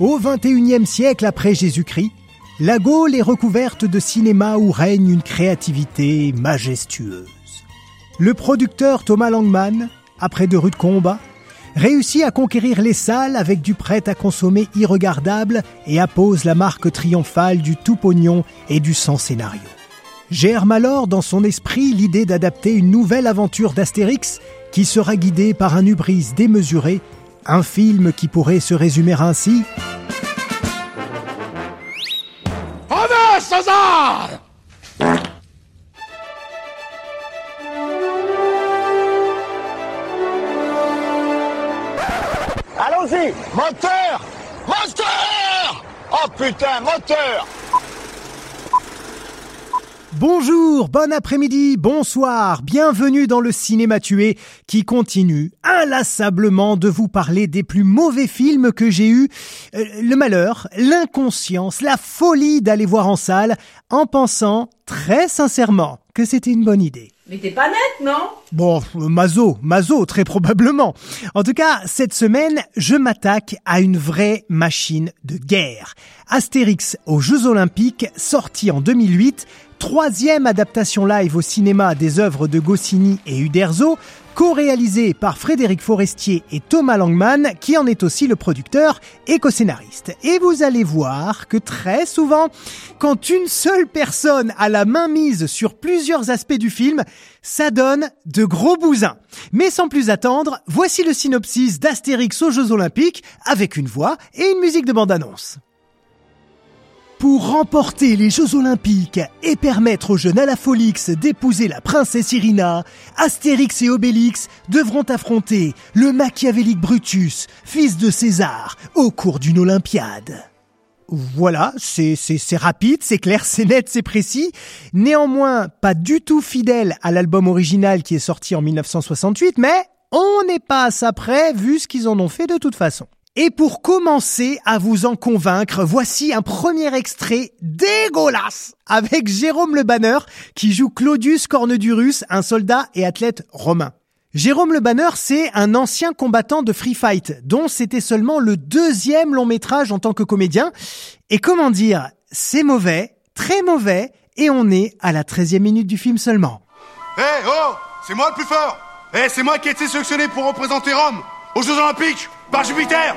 Au XXIe siècle après Jésus-Christ, la Gaule est recouverte de cinéma où règne une créativité majestueuse. Le producteur Thomas Langman, après de rudes combats, réussit à conquérir les salles avec du prêt à consommer irregardable et appose la marque triomphale du tout pognon et du sans scénario. Germe alors dans son esprit l'idée d'adapter une nouvelle aventure d'Astérix qui sera guidée par un hubris démesuré, un film qui pourrait se résumer ainsi. Allons-y! Moteur! Moteur! Oh putain, moteur Bonjour, bon après-midi, bonsoir, bienvenue dans le cinéma tué qui continue inlassablement de vous parler des plus mauvais films que j'ai eu euh, le malheur, l'inconscience, la folie d'aller voir en salle en pensant très sincèrement que c'était une bonne idée. Mais t'es pas net, non? Bon, Mazo, Mazo, très probablement. En tout cas, cette semaine, je m'attaque à une vraie machine de guerre. Astérix aux Jeux Olympiques, sorti en 2008, troisième adaptation live au cinéma des œuvres de Goscinny et Uderzo, co-réalisé par Frédéric Forestier et Thomas Langman, qui en est aussi le producteur et co-scénariste. Et vous allez voir que très souvent, quand une seule personne a la main mise sur plusieurs aspects du film, ça donne de gros bousins. Mais sans plus attendre, voici le synopsis d'Astérix aux Jeux Olympiques, avec une voix et une musique de bande-annonce. Pour remporter les Jeux Olympiques et permettre au jeune Alafolix d'épouser la princesse Irina, Astérix et Obélix devront affronter le machiavélique Brutus, fils de César, au cours d'une Olympiade. Voilà, c'est rapide, c'est clair, c'est net, c'est précis. Néanmoins, pas du tout fidèle à l'album original qui est sorti en 1968, mais on n'est pas à ça près vu ce qu'ils en ont fait de toute façon. Et pour commencer à vous en convaincre, voici un premier extrait dégueulasse avec Jérôme Le Banner qui joue Claudius Cornedurus, un soldat et athlète romain. Jérôme Le Banner, c'est un ancien combattant de free fight, dont c'était seulement le deuxième long métrage en tant que comédien. Et comment dire, c'est mauvais, très mauvais, et on est à la 13e minute du film seulement. Hé, oh C'est moi le plus fort Eh, c'est moi qui ai été sélectionné pour représenter Rome aux Jeux Olympiques par Jupiter.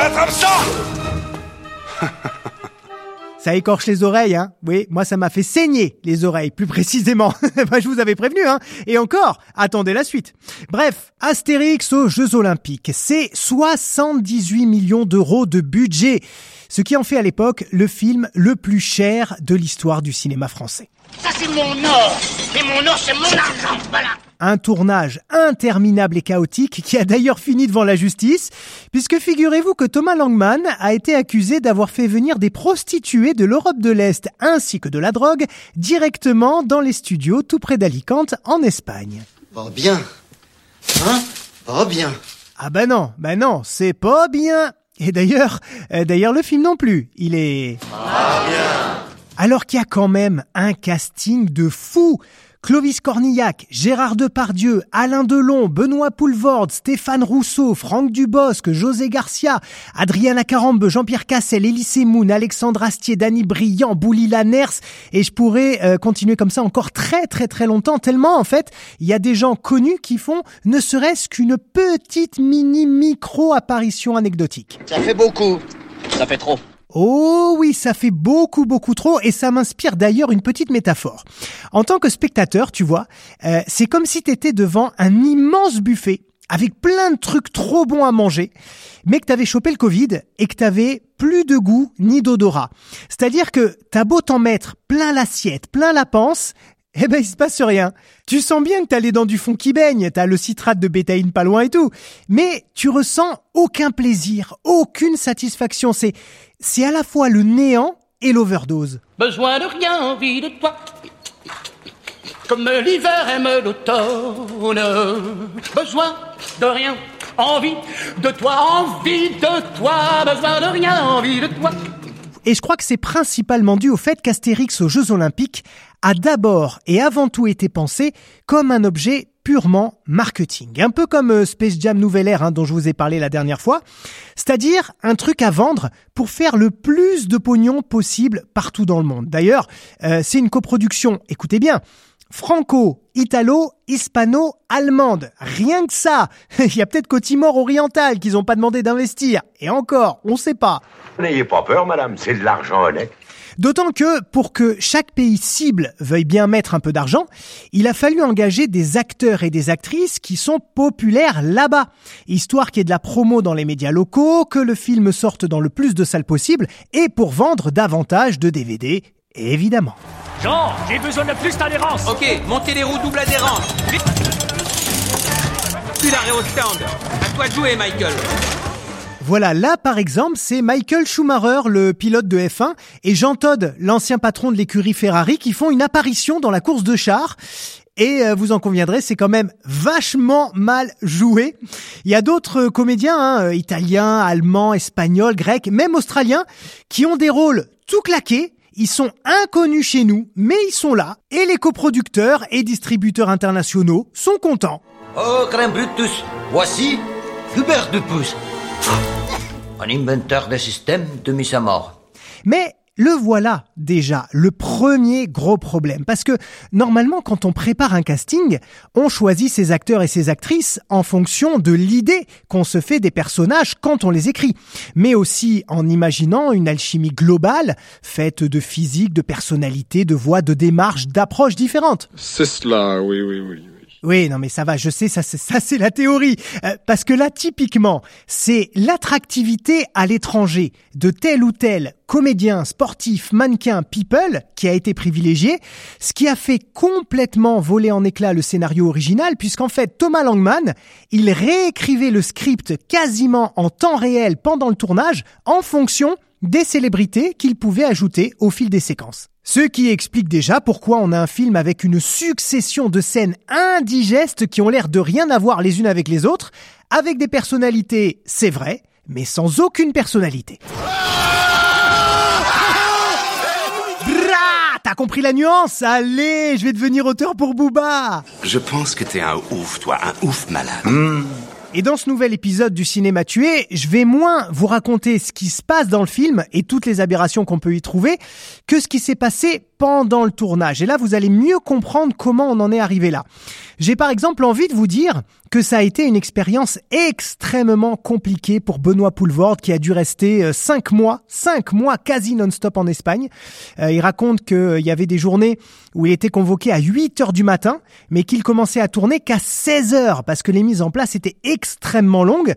Attrape ça. Ça écorche les oreilles, hein. Oui, moi ça m'a fait saigner les oreilles, plus précisément. bah, je vous avais prévenu, hein. Et encore, attendez la suite. Bref, Astérix aux Jeux Olympiques, c'est 78 millions d'euros de budget, ce qui en fait à l'époque le film le plus cher de l'histoire du cinéma français. Ça c'est mon or. Et mon or c'est mon argent, voilà un tournage interminable et chaotique qui a d'ailleurs fini devant la justice, puisque figurez-vous que Thomas Langman a été accusé d'avoir fait venir des prostituées de l'Europe de l'Est ainsi que de la drogue directement dans les studios tout près d'Alicante en Espagne. Pas bien. Hein? Pas bien. Ah bah non, bah non, c'est pas bien. Et d'ailleurs, euh, d'ailleurs le film non plus, il est... Pas bien. Alors qu'il y a quand même un casting de fou. Clovis Cornillac, Gérard Depardieu, Alain Delon, Benoît Poulvorde, Stéphane Rousseau, Franck Dubosc, José Garcia, Adriana Carambe, Jean-Pierre Cassel, Élysée Moon, Alexandre Astier, Dany Briand, Boulila Ners, et je pourrais euh, continuer comme ça encore très très très longtemps, tellement en fait, il y a des gens connus qui font ne serait-ce qu'une petite mini micro apparition anecdotique. Ça fait beaucoup. Ça fait trop. Oh oui, ça fait beaucoup, beaucoup trop et ça m'inspire d'ailleurs une petite métaphore. En tant que spectateur, tu vois, euh, c'est comme si tu étais devant un immense buffet avec plein de trucs trop bons à manger, mais que t'avais chopé le Covid et que t'avais plus de goût ni d'odorat. C'est-à-dire que t'as beau t'en mettre plein l'assiette, plein la panse, eh ben il se passe rien. Tu sens bien que t'as les dents du fond qui baignent, t'as le citrate de bétaïne pas loin et tout, mais tu ressens aucun plaisir, aucune satisfaction. C'est c'est à la fois le néant et l'overdose. Besoin de rien, envie de toi. Comme l'hiver aime l'automne. Besoin de rien, envie de toi, envie de toi. Besoin de rien, envie de toi. Et je crois que c'est principalement dû au fait qu'Astérix aux Jeux Olympiques a d'abord et avant tout été pensé comme un objet purement marketing. Un peu comme euh, Space Jam Nouvelle Ère hein, dont je vous ai parlé la dernière fois. C'est-à-dire un truc à vendre pour faire le plus de pognon possible partout dans le monde. D'ailleurs, euh, c'est une coproduction, écoutez bien, franco, italo, hispano, allemande. Rien que ça. Il y a peut-être qu'au Timor oriental qu'ils n'ont pas demandé d'investir. Et encore, on sait pas. N'ayez pas peur, madame, c'est de l'argent honnête. D'autant que pour que chaque pays cible veuille bien mettre un peu d'argent, il a fallu engager des acteurs et des actrices qui sont populaires là-bas, histoire qu'il y ait de la promo dans les médias locaux, que le film sorte dans le plus de salles possible et pour vendre davantage de DVD, évidemment. Jean, j'ai besoin de plus d'adhérence. Ok, montez les roues double adhérence. Vite. Plus l'arrêt au stand. À toi de jouer, Michael. Voilà, là par exemple, c'est Michael Schumacher, le pilote de F1, et Jean Todt, l'ancien patron de l'écurie Ferrari, qui font une apparition dans la course de chars. Et euh, vous en conviendrez, c'est quand même vachement mal joué. Il y a d'autres comédiens, hein, euh, italiens, allemands, espagnols, grecs, même australiens, qui ont des rôles tout claqués. Ils sont inconnus chez nous, mais ils sont là. Et les coproducteurs et distributeurs internationaux sont contents. Oh, crème Brutus, voici Hubert de Pouce. Un inventeur de système de mise à mort. Mais le voilà déjà, le premier gros problème. Parce que normalement, quand on prépare un casting, on choisit ses acteurs et ses actrices en fonction de l'idée qu'on se fait des personnages quand on les écrit. Mais aussi en imaginant une alchimie globale, faite de physique, de personnalité, de voix, de démarche, d'approches différentes. C'est cela, oui, oui, oui. Oui. Non mais ça va, je sais, ça c'est ça c'est la théorie. Euh, parce que là, typiquement, c'est l'attractivité à l'étranger de tel ou tel comédien, sportif, mannequin, people qui a été privilégié, ce qui a fait complètement voler en éclats le scénario original, puisqu'en fait Thomas Langman, il réécrivait le script quasiment en temps réel pendant le tournage, en fonction des célébrités qu'il pouvait ajouter au fil des séquences. Ce qui explique déjà pourquoi on a un film avec une succession de scènes indigestes qui ont l'air de rien avoir les unes avec les autres, avec des personnalités, c'est vrai, mais sans aucune personnalité. T'as compris la nuance? Allez, je vais devenir auteur pour Booba Je pense que t'es un ouf, toi, un ouf malade. Et dans ce nouvel épisode du cinéma tué, je vais moins vous raconter ce qui se passe dans le film et toutes les aberrations qu'on peut y trouver que ce qui s'est passé pendant le tournage. Et là, vous allez mieux comprendre comment on en est arrivé là. J'ai par exemple envie de vous dire que ça a été une expérience extrêmement compliquée pour Benoît Poulvord qui a dû rester euh, cinq mois, cinq mois quasi non-stop en Espagne. Euh, il raconte qu'il y avait des journées où il était convoqué à 8 heures du matin, mais qu'il commençait à tourner qu'à 16 heures parce que les mises en place étaient extrêmement longues.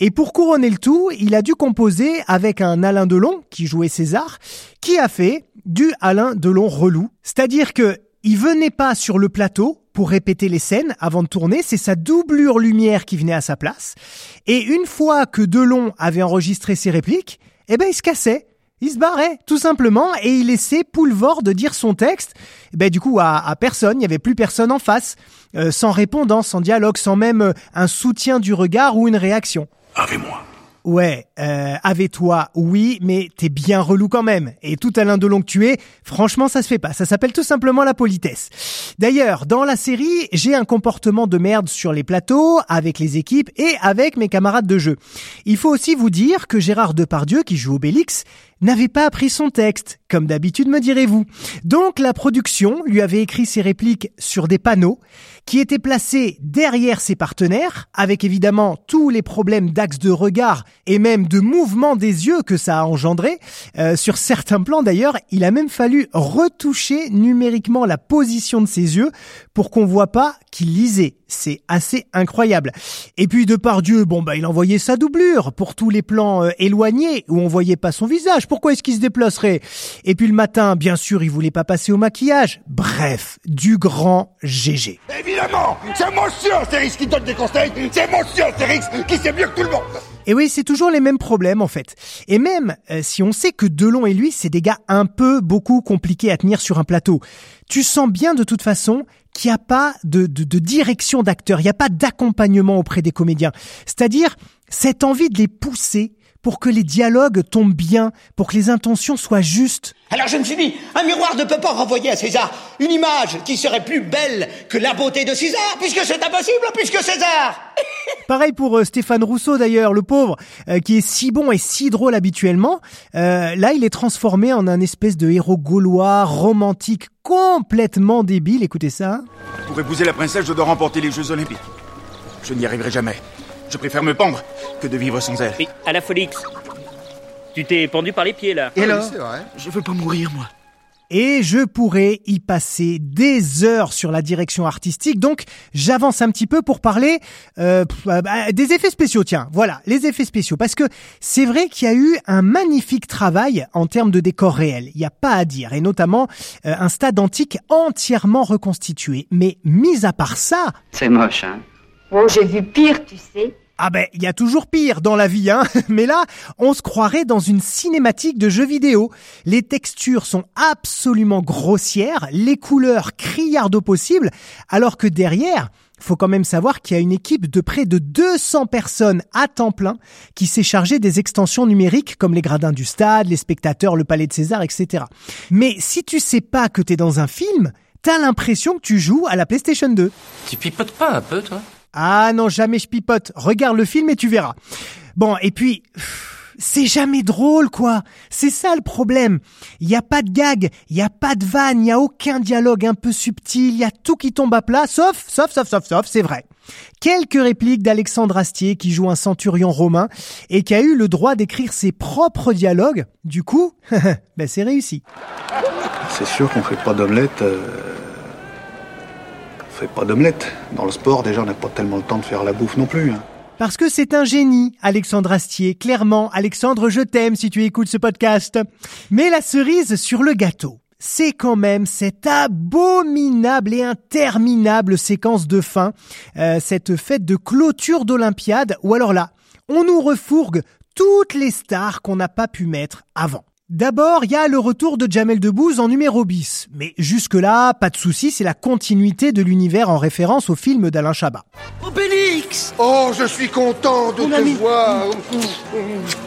Et pour couronner le tout, il a dû composer avec un Alain Delon qui jouait César, qui a fait du Alain Delon relou. C'est-à-dire que il venait pas sur le plateau pour répéter les scènes avant de tourner, c'est sa doublure lumière qui venait à sa place. Et une fois que Delon avait enregistré ses répliques, eh ben il se cassait. Il se barrait, tout simplement, et il laissait Poulvord de dire son texte. Eh ben, du coup, à, personne, il n'y avait plus personne en face, euh, sans répondant, sans dialogue, sans même euh, un soutien du regard ou une réaction. Avec-moi. Ouais, euh, avec toi, oui, mais t'es bien relou quand même. Et tout Alain Delon que tu es, franchement, ça se fait pas. Ça s'appelle tout simplement la politesse. D'ailleurs, dans la série, j'ai un comportement de merde sur les plateaux, avec les équipes et avec mes camarades de jeu. Il faut aussi vous dire que Gérard Depardieu, qui joue Obélix, n'avait pas appris son texte, comme d'habitude me direz-vous. Donc la production lui avait écrit ses répliques sur des panneaux qui étaient placés derrière ses partenaires, avec évidemment tous les problèmes d'axe de regard et même de mouvement des yeux que ça a engendré. Euh, sur certains plans d'ailleurs, il a même fallu retoucher numériquement la position de ses yeux pour qu'on voit pas qu'il lisait. C'est assez incroyable. Et puis de par Dieu, bon bah il envoyait sa doublure pour tous les plans euh, éloignés où on voyait pas son visage. Pourquoi est-ce qu'il se déplacerait? Et puis le matin, bien sûr, il voulait pas passer au maquillage. Bref, du grand GG. Évidemment, c'est monsieur Astérix qui donne des conseils, c'est monsieur Astérix qui sait mieux que tout le monde. Et oui, c'est toujours les mêmes problèmes en fait. Et même euh, si on sait que Delon et lui, c'est des gars un peu beaucoup compliqués à tenir sur un plateau, tu sens bien de toute façon qu'il n'y a pas de, de, de direction d'acteur, il n'y a pas d'accompagnement auprès des comédiens. C'est-à-dire cette envie de les pousser pour que les dialogues tombent bien, pour que les intentions soient justes. Alors je me suis dit, un miroir ne peut pas renvoyer à César une image qui serait plus belle que la beauté de César, puisque c'est impossible, puisque César Pareil pour euh, Stéphane Rousseau d'ailleurs, le pauvre, euh, qui est si bon et si drôle habituellement. Euh, là, il est transformé en un espèce de héros gaulois, romantique, complètement débile. Écoutez ça. Pour épouser la princesse, je dois remporter les Jeux Olympiques. Je n'y arriverai jamais. Je préfère me pendre que de vivre sans elle. Mais à la Folix, tu t'es pendu par les pieds là. Et alors Je veux pas mourir, moi. Et je pourrais y passer des heures sur la direction artistique, donc j'avance un petit peu pour parler euh, euh, bah, des effets spéciaux. Tiens, voilà, les effets spéciaux, parce que c'est vrai qu'il y a eu un magnifique travail en termes de décor réel, il n'y a pas à dire, et notamment euh, un stade antique entièrement reconstitué. Mais mis à part ça, C'est moche, hein Oh, j'ai vu pire, tu sais. Ah ben, il y a toujours pire dans la vie, hein. Mais là, on se croirait dans une cinématique de jeux vidéo. Les textures sont absolument grossières, les couleurs criardes au possible, alors que derrière, faut quand même savoir qu'il y a une équipe de près de 200 personnes à temps plein qui s'est chargée des extensions numériques comme les gradins du stade, les spectateurs, le palais de César, etc. Mais si tu sais pas que t'es dans un film, t'as l'impression que tu joues à la PlayStation 2. Tu pipotes pas un peu, toi? Ah non, jamais je pipote. Regarde le film et tu verras. Bon, et puis, c'est jamais drôle, quoi. C'est ça le problème. Il y a pas de gag, il y a pas de vanne, il y a aucun dialogue un peu subtil, il y a tout qui tombe à plat, sauf, sauf, sauf, sauf, sauf, c'est vrai. Quelques répliques d'Alexandre Astier qui joue un centurion romain et qui a eu le droit d'écrire ses propres dialogues. Du coup, ben c'est réussi. C'est sûr qu'on fait pas d'omelette. euh, On fait pas d'omelette. Dans le sport, déjà, on n'a pas tellement le temps de faire la bouffe non plus. hein. Parce que c'est un génie, Alexandre Astier. Clairement, Alexandre, je t'aime si tu écoutes ce podcast. Mais la cerise sur le gâteau, c'est quand même cette abominable et interminable séquence de fin, euh, cette fête de clôture d'Olympiade, ou alors là, on nous refourgue toutes les stars qu'on n'a pas pu mettre avant. D'abord, il y a le retour de Jamel Debbouze en numéro bis. Mais jusque-là, pas de souci, c'est la continuité de l'univers en référence au film d'Alain Chabat. Obélix Oh, je suis content de te voir.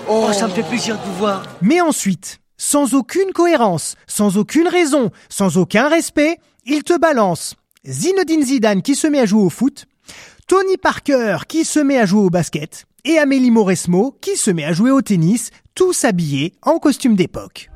Oh, ça me fait plaisir de vous voir. Mais ensuite, sans aucune cohérence, sans aucune raison, sans aucun respect, il te balance Zinedine Zidane qui se met à jouer au foot, Tony Parker qui se met à jouer au basket, et Amélie Mauresmo qui se met à jouer au tennis, tous habillés en costume d'époque.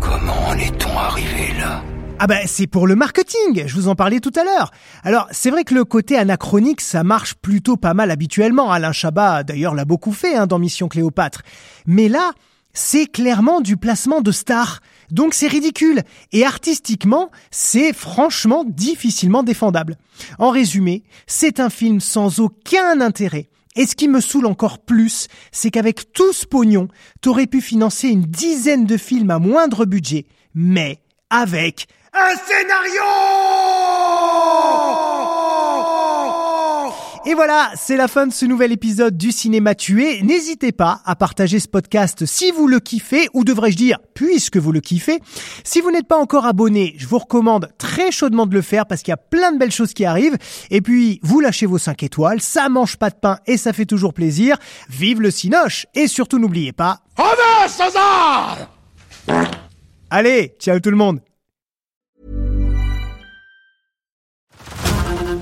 Comment en est-on arrivé là? Ah ben c'est pour le marketing, je vous en parlais tout à l'heure. Alors c'est vrai que le côté anachronique ça marche plutôt pas mal habituellement, Alain Chabat d'ailleurs l'a beaucoup fait hein, dans Mission Cléopâtre. Mais là, c'est clairement du placement de stars. Donc c'est ridicule. Et artistiquement, c'est franchement difficilement défendable. En résumé, c'est un film sans aucun intérêt. Et ce qui me saoule encore plus, c'est qu'avec tout ce pognon, t'aurais pu financer une dizaine de films à moindre budget, mais avec un scénario Et voilà, c'est la fin de ce nouvel épisode du Cinéma Tué. N'hésitez pas à partager ce podcast si vous le kiffez, ou devrais-je dire, puisque vous le kiffez. Si vous n'êtes pas encore abonné, je vous recommande très chaudement de le faire parce qu'il y a plein de belles choses qui arrivent. Et puis, vous lâchez vos 5 étoiles, ça mange pas de pain et ça fait toujours plaisir. Vive le Cinoche Et surtout, n'oubliez pas... Allez, ciao tout le monde